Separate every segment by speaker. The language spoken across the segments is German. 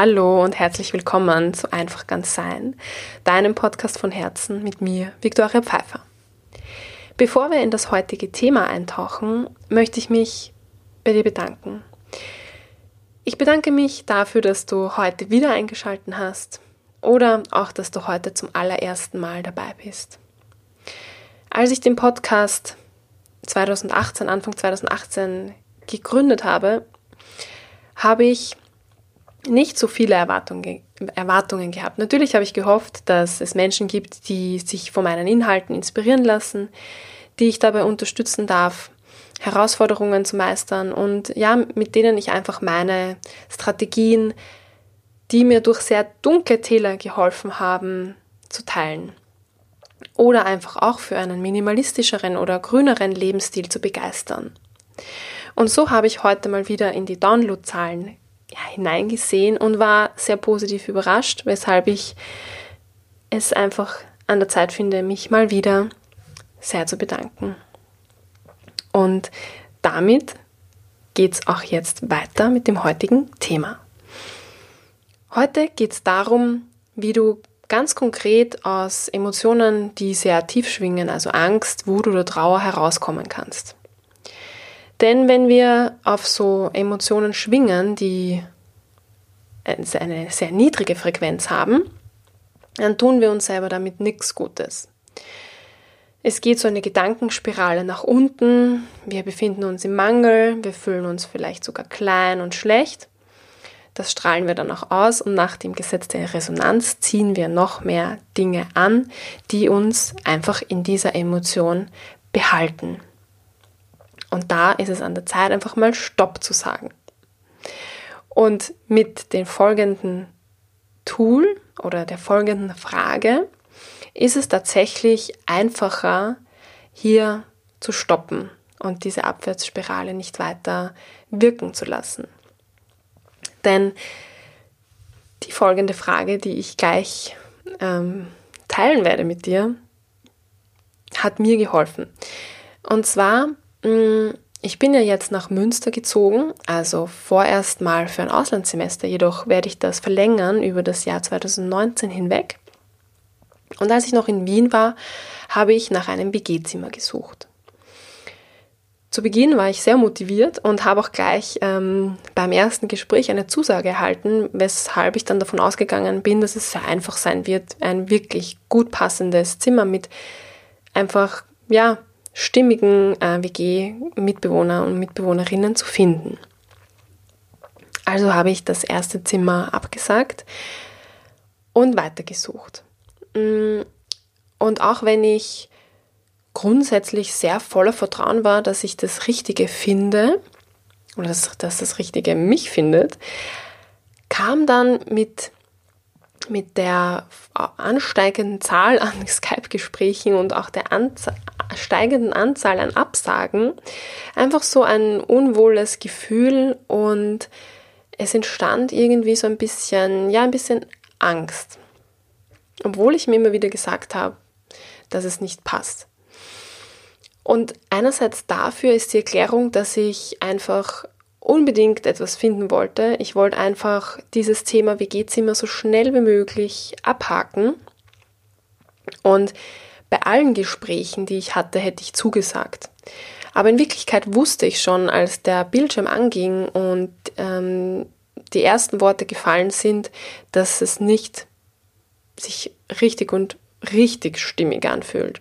Speaker 1: Hallo und herzlich willkommen zu Einfach ganz sein, deinem Podcast von Herzen mit mir, Viktoria Pfeiffer. Bevor wir in das heutige Thema eintauchen, möchte ich mich bei dir bedanken. Ich bedanke mich dafür, dass du heute wieder eingeschaltet hast oder auch, dass du heute zum allerersten Mal dabei bist. Als ich den Podcast 2018, Anfang 2018 gegründet habe, habe ich nicht so viele Erwartungen, Erwartungen gehabt. Natürlich habe ich gehofft, dass es Menschen gibt, die sich von meinen Inhalten inspirieren lassen, die ich dabei unterstützen darf, Herausforderungen zu meistern und ja, mit denen ich einfach meine Strategien, die mir durch sehr dunkle Täler geholfen haben, zu teilen. Oder einfach auch für einen minimalistischeren oder grüneren Lebensstil zu begeistern. Und so habe ich heute mal wieder in die Downloadzahlen ja, hineingesehen und war sehr positiv überrascht, weshalb ich es einfach an der Zeit finde, mich mal wieder sehr zu bedanken. Und damit geht es auch jetzt weiter mit dem heutigen Thema. Heute geht es darum, wie du ganz konkret aus Emotionen, die sehr tief schwingen, also Angst, Wut oder Trauer, herauskommen kannst. Denn wenn wir auf so Emotionen schwingen, die eine sehr niedrige Frequenz haben, dann tun wir uns selber damit nichts Gutes. Es geht so eine Gedankenspirale nach unten, wir befinden uns im Mangel, wir fühlen uns vielleicht sogar klein und schlecht. Das strahlen wir dann auch aus und nach dem Gesetz der Resonanz ziehen wir noch mehr Dinge an, die uns einfach in dieser Emotion behalten. Und da ist es an der Zeit, einfach mal Stopp zu sagen. Und mit dem folgenden Tool oder der folgenden Frage ist es tatsächlich einfacher, hier zu stoppen und diese Abwärtsspirale nicht weiter wirken zu lassen. Denn die folgende Frage, die ich gleich ähm, teilen werde mit dir, hat mir geholfen. Und zwar ich bin ja jetzt nach Münster gezogen, also vorerst mal für ein Auslandssemester, jedoch werde ich das verlängern über das Jahr 2019 hinweg. Und als ich noch in Wien war, habe ich nach einem WG-Zimmer gesucht. Zu Beginn war ich sehr motiviert und habe auch gleich ähm, beim ersten Gespräch eine Zusage erhalten, weshalb ich dann davon ausgegangen bin, dass es sehr einfach sein wird, ein wirklich gut passendes Zimmer mit einfach, ja, stimmigen äh, WG-Mitbewohner und Mitbewohnerinnen zu finden. Also habe ich das erste Zimmer abgesagt und weitergesucht. Mm, und auch wenn ich grundsätzlich sehr voller Vertrauen war, dass ich das Richtige finde oder dass, dass das Richtige mich findet, kam dann mit mit der ansteigenden Zahl an Skype-Gesprächen und auch der Anzahl, steigenden Anzahl an Absagen einfach so ein unwohles Gefühl und es entstand irgendwie so ein bisschen, ja, ein bisschen Angst. Obwohl ich mir immer wieder gesagt habe, dass es nicht passt. Und einerseits dafür ist die Erklärung, dass ich einfach unbedingt etwas finden wollte. Ich wollte einfach dieses Thema WG-Zimmer so schnell wie möglich abhaken. Und bei allen Gesprächen, die ich hatte, hätte ich zugesagt. Aber in Wirklichkeit wusste ich schon, als der Bildschirm anging und ähm, die ersten Worte gefallen sind, dass es nicht sich richtig und richtig stimmig anfühlt.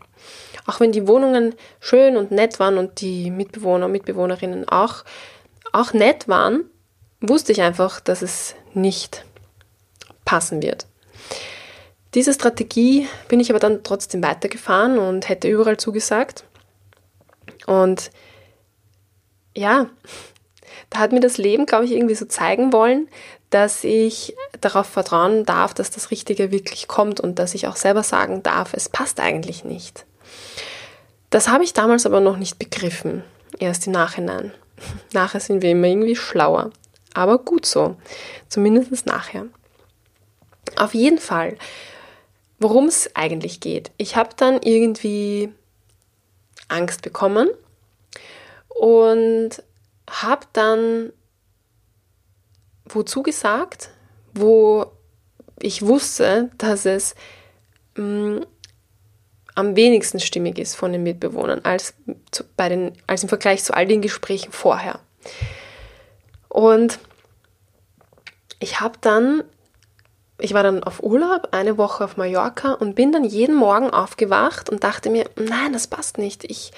Speaker 1: Auch wenn die Wohnungen schön und nett waren und die Mitbewohner und Mitbewohnerinnen auch, auch nett waren, wusste ich einfach, dass es nicht passen wird. Diese Strategie bin ich aber dann trotzdem weitergefahren und hätte überall zugesagt. Und ja, da hat mir das Leben, glaube ich, irgendwie so zeigen wollen, dass ich darauf vertrauen darf, dass das Richtige wirklich kommt und dass ich auch selber sagen darf, es passt eigentlich nicht. Das habe ich damals aber noch nicht begriffen, erst im Nachhinein. Nachher sind wir immer irgendwie schlauer. Aber gut so. Zumindest nachher. Auf jeden Fall, worum es eigentlich geht. Ich habe dann irgendwie Angst bekommen und habe dann wozu gesagt, wo ich wusste, dass es mh, mm, am wenigsten stimmig ist von den Mitbewohnern als, zu, bei den, als im Vergleich zu all den Gesprächen vorher. Und ich habe dann, ich war dann auf Urlaub, eine Woche auf Mallorca und bin dann jeden Morgen aufgewacht und dachte mir, nein, das passt nicht. Ich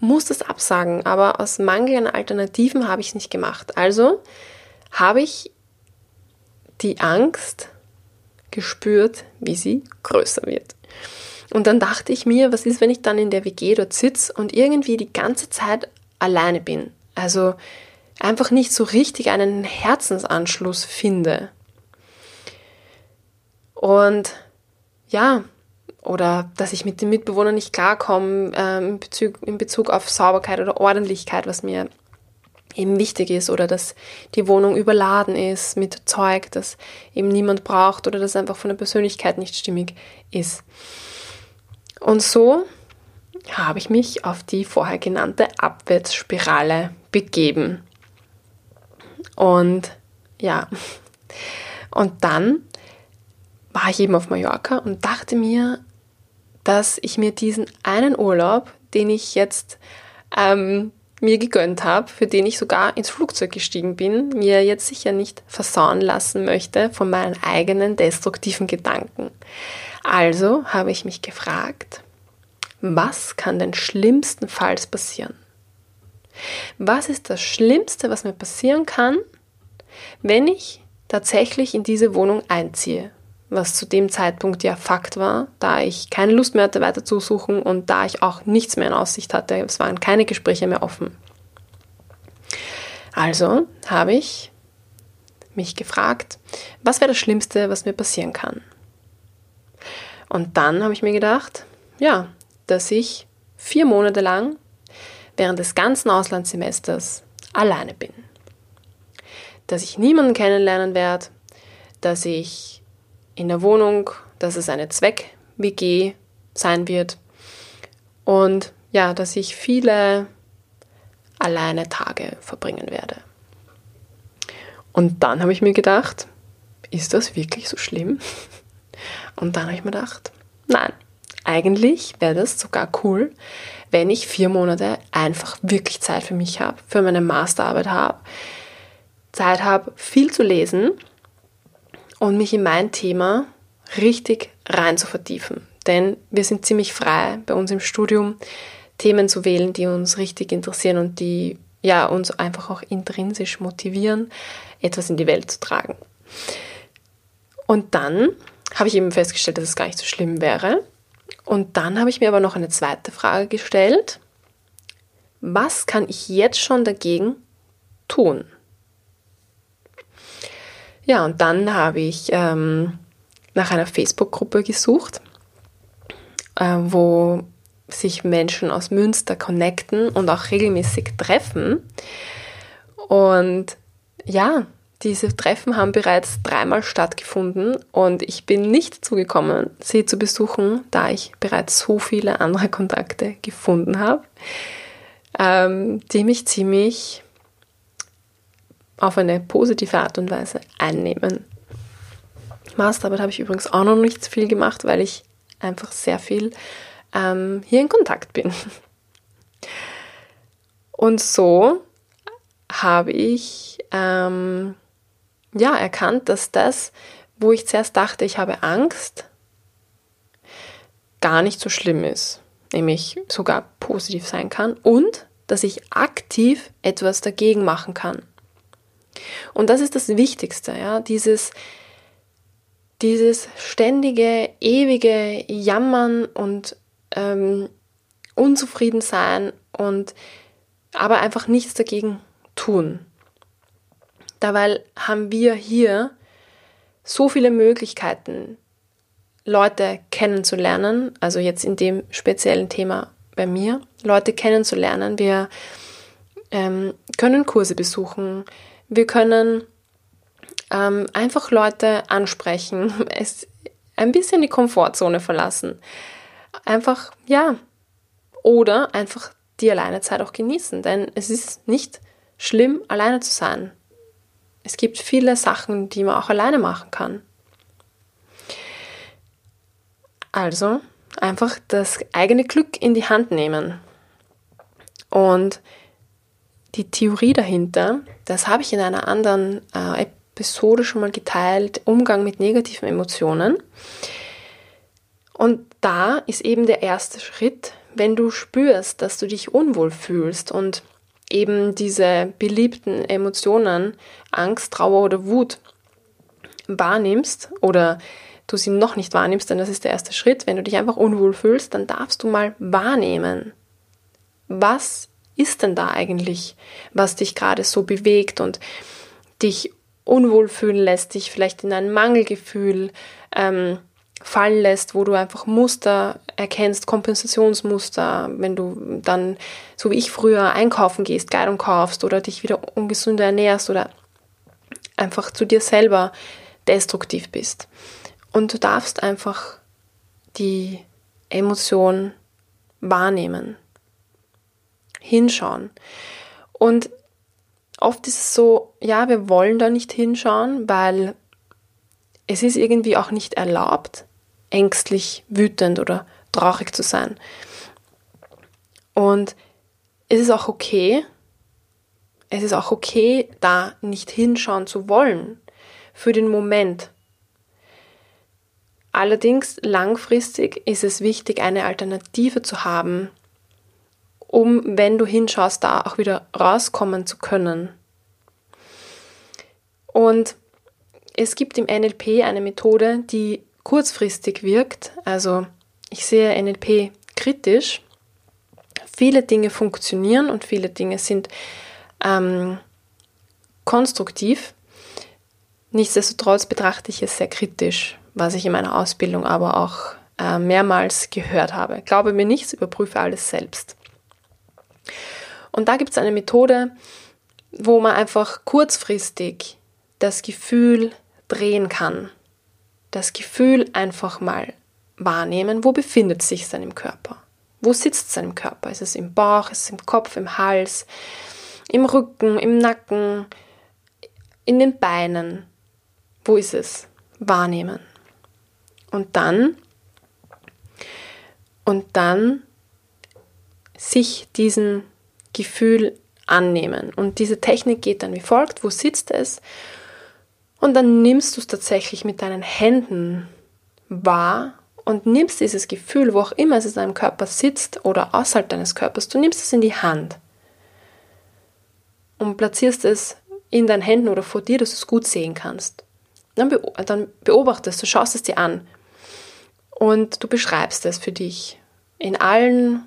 Speaker 1: muss das absagen, aber aus Mangel an Alternativen habe ich es nicht gemacht. Also habe ich die Angst gespürt, wie sie größer wird. Und dann dachte ich mir, was ist, wenn ich dann in der WG dort sitze und irgendwie die ganze Zeit alleine bin? Also einfach nicht so richtig einen Herzensanschluss finde. Und ja, oder dass ich mit den Mitbewohnern nicht klarkomme äh, in, Bezug, in Bezug auf Sauberkeit oder Ordentlichkeit, was mir eben wichtig ist, oder dass die Wohnung überladen ist mit Zeug, das eben niemand braucht oder das einfach von der Persönlichkeit nicht stimmig ist. Und so habe ich mich auf die vorher genannte Abwärtsspirale begeben. Und ja, und dann war ich eben auf Mallorca und dachte mir, dass ich mir diesen einen Urlaub, den ich jetzt ähm, mir gegönnt habe, für den ich sogar ins Flugzeug gestiegen bin, mir jetzt sicher nicht versauen lassen möchte von meinen eigenen destruktiven Gedanken. Also habe ich mich gefragt, was kann denn schlimmstenfalls passieren? Was ist das Schlimmste, was mir passieren kann, wenn ich tatsächlich in diese Wohnung einziehe? Was zu dem Zeitpunkt ja Fakt war, da ich keine Lust mehr hatte, weiter zu suchen und da ich auch nichts mehr in Aussicht hatte. Es waren keine Gespräche mehr offen. Also habe ich mich gefragt, was wäre das Schlimmste, was mir passieren kann? Und dann habe ich mir gedacht, ja, dass ich vier Monate lang während des ganzen Auslandssemesters alleine bin. Dass ich niemanden kennenlernen werde, dass ich in der Wohnung, dass es eine Zweck-WG sein wird und ja, dass ich viele alleine Tage verbringen werde. Und dann habe ich mir gedacht, ist das wirklich so schlimm? Und dann habe ich mir gedacht, nein, eigentlich wäre das sogar cool, wenn ich vier Monate einfach wirklich Zeit für mich habe, für meine Masterarbeit habe, Zeit habe, viel zu lesen und mich in mein Thema richtig rein zu vertiefen. Denn wir sind ziemlich frei bei uns im Studium, Themen zu wählen, die uns richtig interessieren und die ja, uns einfach auch intrinsisch motivieren, etwas in die Welt zu tragen. Und dann habe ich eben festgestellt, dass es gar nicht so schlimm wäre. Und dann habe ich mir aber noch eine zweite Frage gestellt. Was kann ich jetzt schon dagegen tun? Ja, und dann habe ich ähm, nach einer Facebook-Gruppe gesucht, äh, wo sich Menschen aus Münster connecten und auch regelmäßig treffen. Und ja, diese Treffen haben bereits dreimal stattgefunden und ich bin nicht zugekommen, sie zu besuchen, da ich bereits so viele andere Kontakte gefunden habe, ähm, die mich ziemlich auf eine positive Art und Weise einnehmen. Masterarbeit habe ich übrigens auch noch nicht so viel gemacht, weil ich einfach sehr viel ähm, hier in Kontakt bin. Und so habe ich ähm, ja, erkannt, dass das, wo ich zuerst dachte, ich habe Angst, gar nicht so schlimm ist, nämlich sogar positiv sein kann und dass ich aktiv etwas dagegen machen kann. Und das ist das Wichtigste, ja, dieses, dieses ständige, ewige Jammern und ähm, unzufrieden sein und aber einfach nichts dagegen tun. Dabei haben wir hier so viele Möglichkeiten, Leute kennenzulernen, also jetzt in dem speziellen Thema bei mir, Leute kennenzulernen. Wir ähm, können Kurse besuchen, wir können ähm, einfach Leute ansprechen, es ein bisschen die Komfortzone verlassen. Einfach, ja, oder einfach die Alleinezeit auch genießen, denn es ist nicht schlimm, alleine zu sein. Es gibt viele Sachen, die man auch alleine machen kann. Also einfach das eigene Glück in die Hand nehmen. Und die Theorie dahinter, das habe ich in einer anderen äh, Episode schon mal geteilt, Umgang mit negativen Emotionen. Und da ist eben der erste Schritt, wenn du spürst, dass du dich unwohl fühlst und eben diese beliebten Emotionen, Angst, Trauer oder Wut wahrnimmst oder du sie noch nicht wahrnimmst, denn das ist der erste Schritt, wenn du dich einfach unwohl fühlst, dann darfst du mal wahrnehmen, was ist denn da eigentlich, was dich gerade so bewegt und dich unwohl fühlen lässt, dich vielleicht in ein Mangelgefühl ähm, fallen lässt, wo du einfach Muster erkennst, Kompensationsmuster, wenn du dann, so wie ich früher, einkaufen gehst, Kleidung kaufst oder dich wieder ungesünder ernährst oder einfach zu dir selber destruktiv bist. Und du darfst einfach die Emotion wahrnehmen, hinschauen. Und oft ist es so, ja, wir wollen da nicht hinschauen, weil es ist irgendwie auch nicht erlaubt, ängstlich, wütend oder traurig zu sein. Und es ist auch okay, es ist auch okay, da nicht hinschauen zu wollen für den Moment. Allerdings langfristig ist es wichtig, eine Alternative zu haben, um, wenn du hinschaust, da auch wieder rauskommen zu können. Und es gibt im NLP eine Methode, die kurzfristig wirkt. Also ich sehe NLP kritisch. Viele Dinge funktionieren und viele Dinge sind ähm, konstruktiv. Nichtsdestotrotz betrachte ich es sehr kritisch, was ich in meiner Ausbildung aber auch äh, mehrmals gehört habe. Glaube mir nichts, überprüfe alles selbst. Und da gibt es eine Methode, wo man einfach kurzfristig das Gefühl drehen kann das Gefühl einfach mal wahrnehmen, wo befindet sich es im Körper? Wo sitzt es im Körper? Ist es im Bauch, ist es im Kopf, im Hals, im Rücken, im Nacken, in den Beinen? Wo ist es? Wahrnehmen. Und dann, und dann sich diesen Gefühl annehmen. Und diese Technik geht dann wie folgt. Wo sitzt es? Und dann nimmst du es tatsächlich mit deinen Händen wahr und nimmst dieses Gefühl, wo auch immer es in deinem Körper sitzt oder außerhalb deines Körpers, du nimmst es in die Hand und platzierst es in deinen Händen oder vor dir, dass du es gut sehen kannst. Dann, beobachtest du, schaust es dir an und du beschreibst es für dich in allen,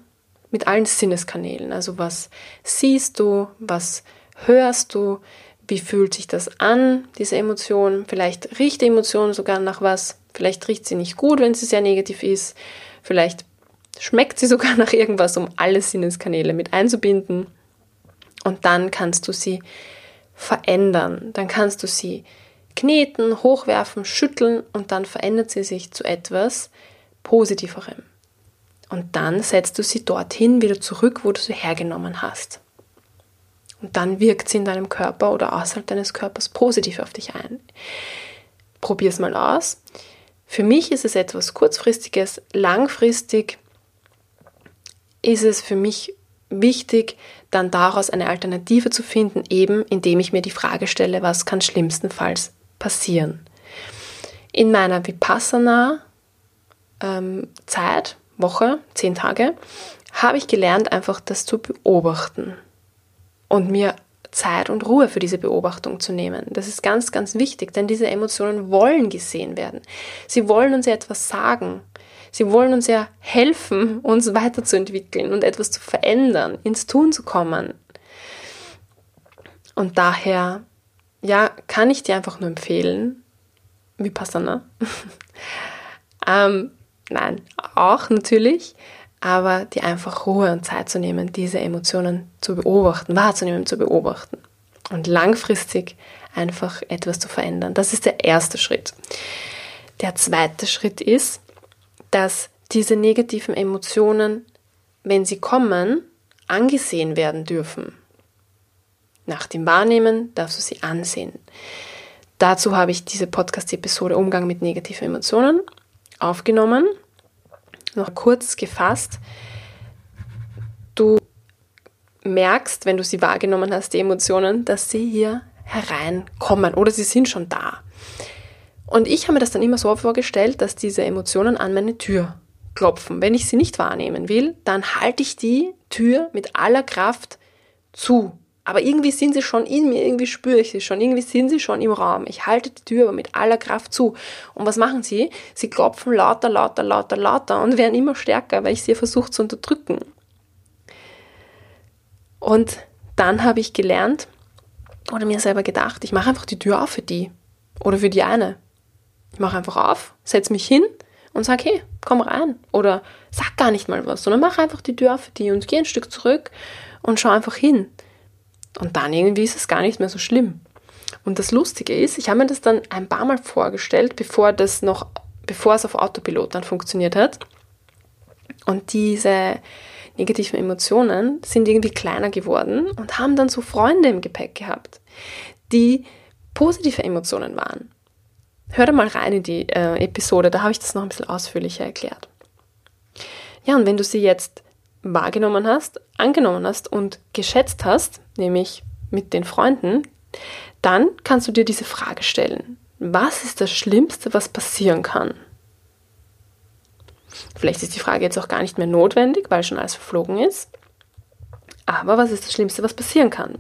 Speaker 1: mit allen Sinneskanälen. Also was siehst du, was hörst du, wie fühlt sich das an, diese Emotion? Vielleicht riecht die Emotion sogar nach was. Vielleicht riecht sie nicht gut, wenn sie sehr negativ ist. Vielleicht schmeckt sie sogar nach irgendwas, um alle Sinneskanäle mit einzubinden. Und dann kannst du sie verändern. Dann kannst du sie kneten, hochwerfen, schütteln und dann verändert sie sich zu etwas Positiverem. Und dann setzt du sie dorthin wieder zurück, wo du sie hergenommen hast. Und dann wirkt sie in deinem Körper oder außerhalb deines Körpers positiv auf dich ein. Probier es mal aus. Für mich ist es etwas kurzfristiges. Langfristig ist es für mich wichtig, dann daraus eine Alternative zu finden, eben indem ich mir die Frage stelle, was kann schlimmstenfalls passieren. In meiner Vipassana ähm, Woche, zehn Tage, habe ich gelernt, einfach das zu beobachten und mir Zeit und Ruhe für diese Beobachtung zu nehmen. Das ist ganz, ganz wichtig, denn diese Emotionen wollen gesehen werden. Sie wollen uns ja etwas sagen. Sie wollen uns ja helfen, uns weiterzuentwickeln und etwas zu verändern, ins Tun zu kommen. Und daher, ja, kann ich dir einfach nur empfehlen, Vipassana. ähm, nein, auch natürlich, aber die einfach Ruhe und Zeit zu nehmen, diese Emotionen zu beobachten, wahrzunehmen, zu beobachten und langfristig einfach etwas zu verändern. Das ist der erste Schritt. Der zweite Schritt ist, dass diese negativen Emotionen, wenn sie kommen, angesehen werden dürfen. Nach dem Wahrnehmen darfst du sie ansehen. Dazu habe ich diese Podcast-Episode Umgang mit negativen Emotionen aufgenommen. Noch kurz gefasst. Du merkst, wenn du sie wahrgenommen hast, die Emotionen, dass sie hier hereinkommen oder sie sind schon da. Und ich habe mir das dann immer so vorgestellt, dass diese Emotionen an meine Tür klopfen. Wenn ich sie nicht wahrnehmen will, dann halte ich die Tür mit aller Kraft zu. Aber irgendwie sind sie schon in mir, irgendwie spüre ich sie schon, irgendwie sind sie schon im Raum. Ich halte die Tür aber mit aller Kraft zu. Und was machen sie? Sie klopfen lauter, lauter, lauter, lauter und werden immer stärker, weil ich sie versuche zu unterdrücken. Und dann habe ich gelernt oder mir selber gedacht, ich mache einfach die Tür auf für die oder für die eine. Ich mache einfach auf, setze mich hin und sage, hey, komm rein. Oder sag gar nicht mal was, sondern mach einfach die Tür auf für die und geh ein Stück zurück und schau einfach hin. Und dann irgendwie ist es gar nicht mehr so schlimm. Und das Lustige ist, ich habe mir das dann ein paar Mal vorgestellt, bevor das noch, bevor es auf Autopilot dann funktioniert hat. Und diese negativen Emotionen sind irgendwie kleiner geworden und haben dann so Freunde im Gepäck gehabt, die positive Emotionen waren. Hör da mal rein in die äh, Episode, da habe ich das noch ein bisschen ausführlicher erklärt. Ja, und wenn du sie jetzt wahrgenommen hast, angenommen hast und geschätzt hast, nämlich mit den Freunden, dann kannst du dir diese Frage stellen. Was ist das Schlimmste, was passieren kann? Vielleicht ist die Frage jetzt auch gar nicht mehr notwendig, weil schon alles verflogen ist. Aber was ist das Schlimmste, was passieren kann?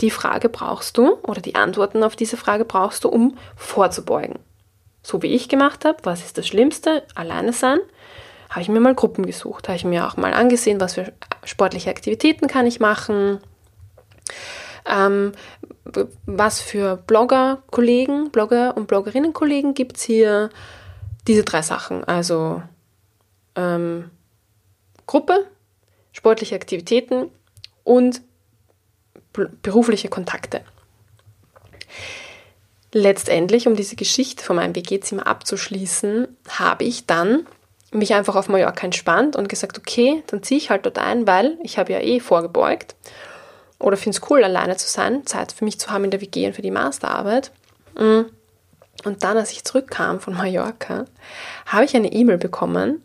Speaker 1: Die Frage brauchst du oder die Antworten auf diese Frage brauchst du, um vorzubeugen. So wie ich gemacht habe, was ist das Schlimmste? Alleine sein habe ich mir mal Gruppen gesucht, habe ich mir auch mal angesehen, was für sportliche Aktivitäten kann ich machen, ähm, was für Blogger-Kollegen, Blogger und Bloggerinnen-Kollegen gibt es hier. Diese drei Sachen, also ähm, Gruppe, sportliche Aktivitäten und berufliche Kontakte. Letztendlich, um diese Geschichte von meinem WG-Zimmer abzuschließen, habe ich dann mich einfach auf Mallorca entspannt und gesagt, okay, dann ziehe ich halt dort ein, weil ich habe ja eh vorgebeugt oder finde es cool, alleine zu sein, Zeit für mich zu haben in der WG und für die Masterarbeit. Mm. Und dann, als ich zurückkam von Mallorca, habe ich eine E-Mail bekommen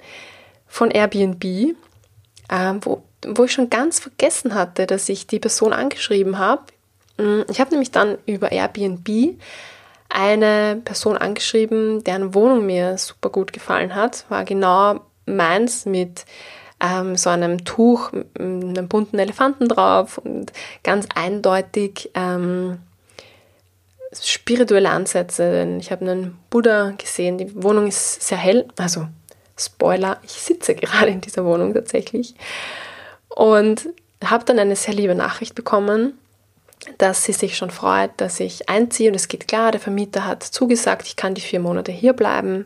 Speaker 1: von Airbnb, äh, wo, wo ich schon ganz vergessen hatte, dass ich die Person angeschrieben habe. Mm, ich habe nämlich dann über Airbnb eine Person angeschrieben, deren Wohnung mir super gut gefallen hat. War genau meins mit ähm, so einem Tuch, einem bunten Elefanten drauf und ganz eindeutig ähm, spirituelle Ansätze. Ich habe einen Buddha gesehen. Die Wohnung ist sehr hell. Also Spoiler, ich sitze gerade in dieser Wohnung tatsächlich. Und habe dann eine sehr liebe Nachricht bekommen dass sie sich schon freut, dass ich einziehe und es geht klar, der Vermieter hat zugesagt, ich kann die vier Monate hier bleiben.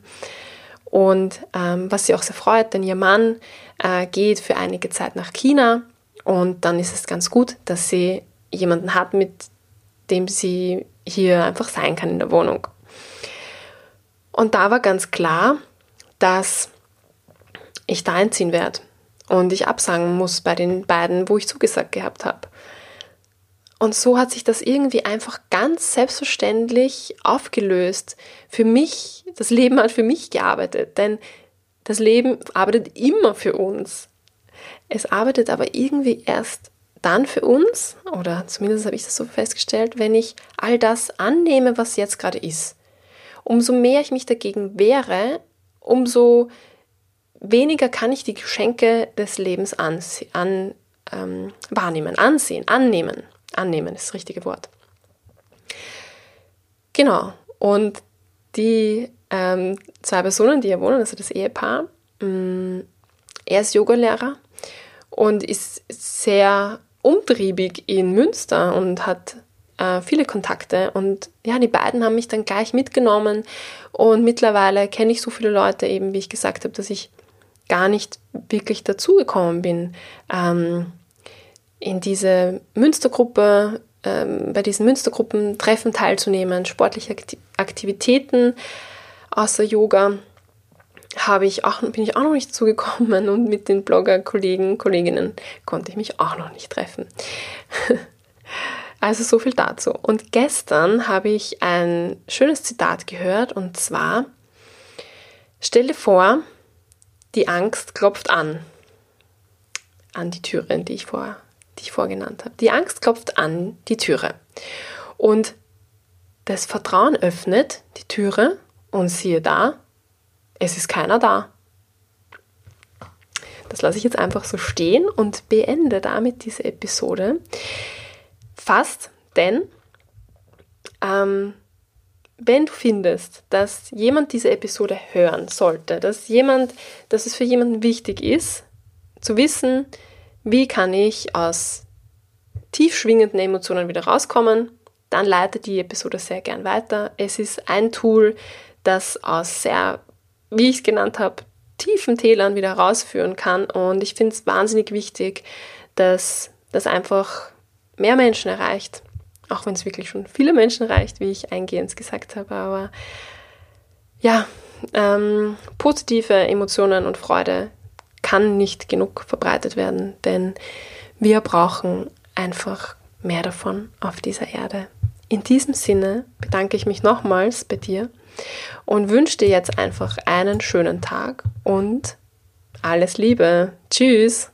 Speaker 1: Und ähm, was sie auch sehr freut, denn ihr Mann äh, geht für einige Zeit nach China und dann ist es ganz gut, dass sie jemanden hat, mit dem sie hier einfach sein kann in der Wohnung. Und da war ganz klar, dass ich da einziehen werde und ich absagen muss bei den beiden, wo ich zugesagt gehabt habe. Und so hat sich das irgendwie einfach ganz selbstverständlich aufgelöst. Für mich, das Leben hat für mich gearbeitet, denn das Leben arbeitet immer für uns. Es arbeitet aber irgendwie erst dann für uns, oder zumindest habe ich das so festgestellt, wenn ich all das annehme, was jetzt gerade ist. Umso mehr ich mich dagegen wehre, umso weniger kann ich die Geschenke des Lebens an, an, ähm, wahrnehmen, ansehen, annehmen. Annehmen ist das richtige Wort. Genau. Und die ähm, zwei Personen, die hier wohnen, also das Ehepaar, mh, mm, er ist Yogalehrer und ist sehr umtriebig in Münster und hat äh, viele Kontakte. Und ja, die beiden haben mich dann gleich mitgenommen. Und mittlerweile kenne ich so viele Leute, eben wie ich gesagt habe, dass ich gar nicht wirklich dazugekommen bin, ähm, in diese Münstergruppe, ähm, bei diesen Münstergruppentreffen teilzunehmen, sportliche Aktivitäten außer Yoga habe ich auch, bin ich auch noch nicht zugekommen und mit den Blogger-Kollegen, Kolleginnen konnte ich mich auch noch nicht treffen. Also so viel dazu. Und gestern habe ich ein schönes Zitat gehört und zwar, stell dir vor, die Angst klopft an. An die Türe, die ich, vor, die ich vorgenannt habe. Die Angst klopft an die Türe. Und das Vertrauen öffnet die Türe und siehe da, es ist keiner da. Das lasse ich jetzt einfach so stehen und beende damit diese Episode. Fast, denn ähm, wenn du findest, dass jemand diese Episode hören sollte, dass jemand, dass es für jemanden wichtig ist, zu wissen, wie kann ich aus tief schwingenden Emotionen wieder rauskommen, dann leite die Episode sehr gern weiter. Es ist ein Tool, das aus sehr, wie ich es genannt habe, tiefen Tälern wieder rausführen kann. Und ich finde es wahnsinnig wichtig, dass das einfach mehr Menschen erreicht. Auch wenn es wirklich schon viele Menschen erreicht, wie ich eingehend gesagt habe. Aber ja, ähm, positive Emotionen und Freude kann nicht genug verbreitet werden, denn wir brauchen einfach mehr davon auf dieser Erde. In diesem Sinne bedanke ich mich nochmals bei dir und wünsche dir jetzt einfach einen schönen Tag und alles Liebe. Tschüss.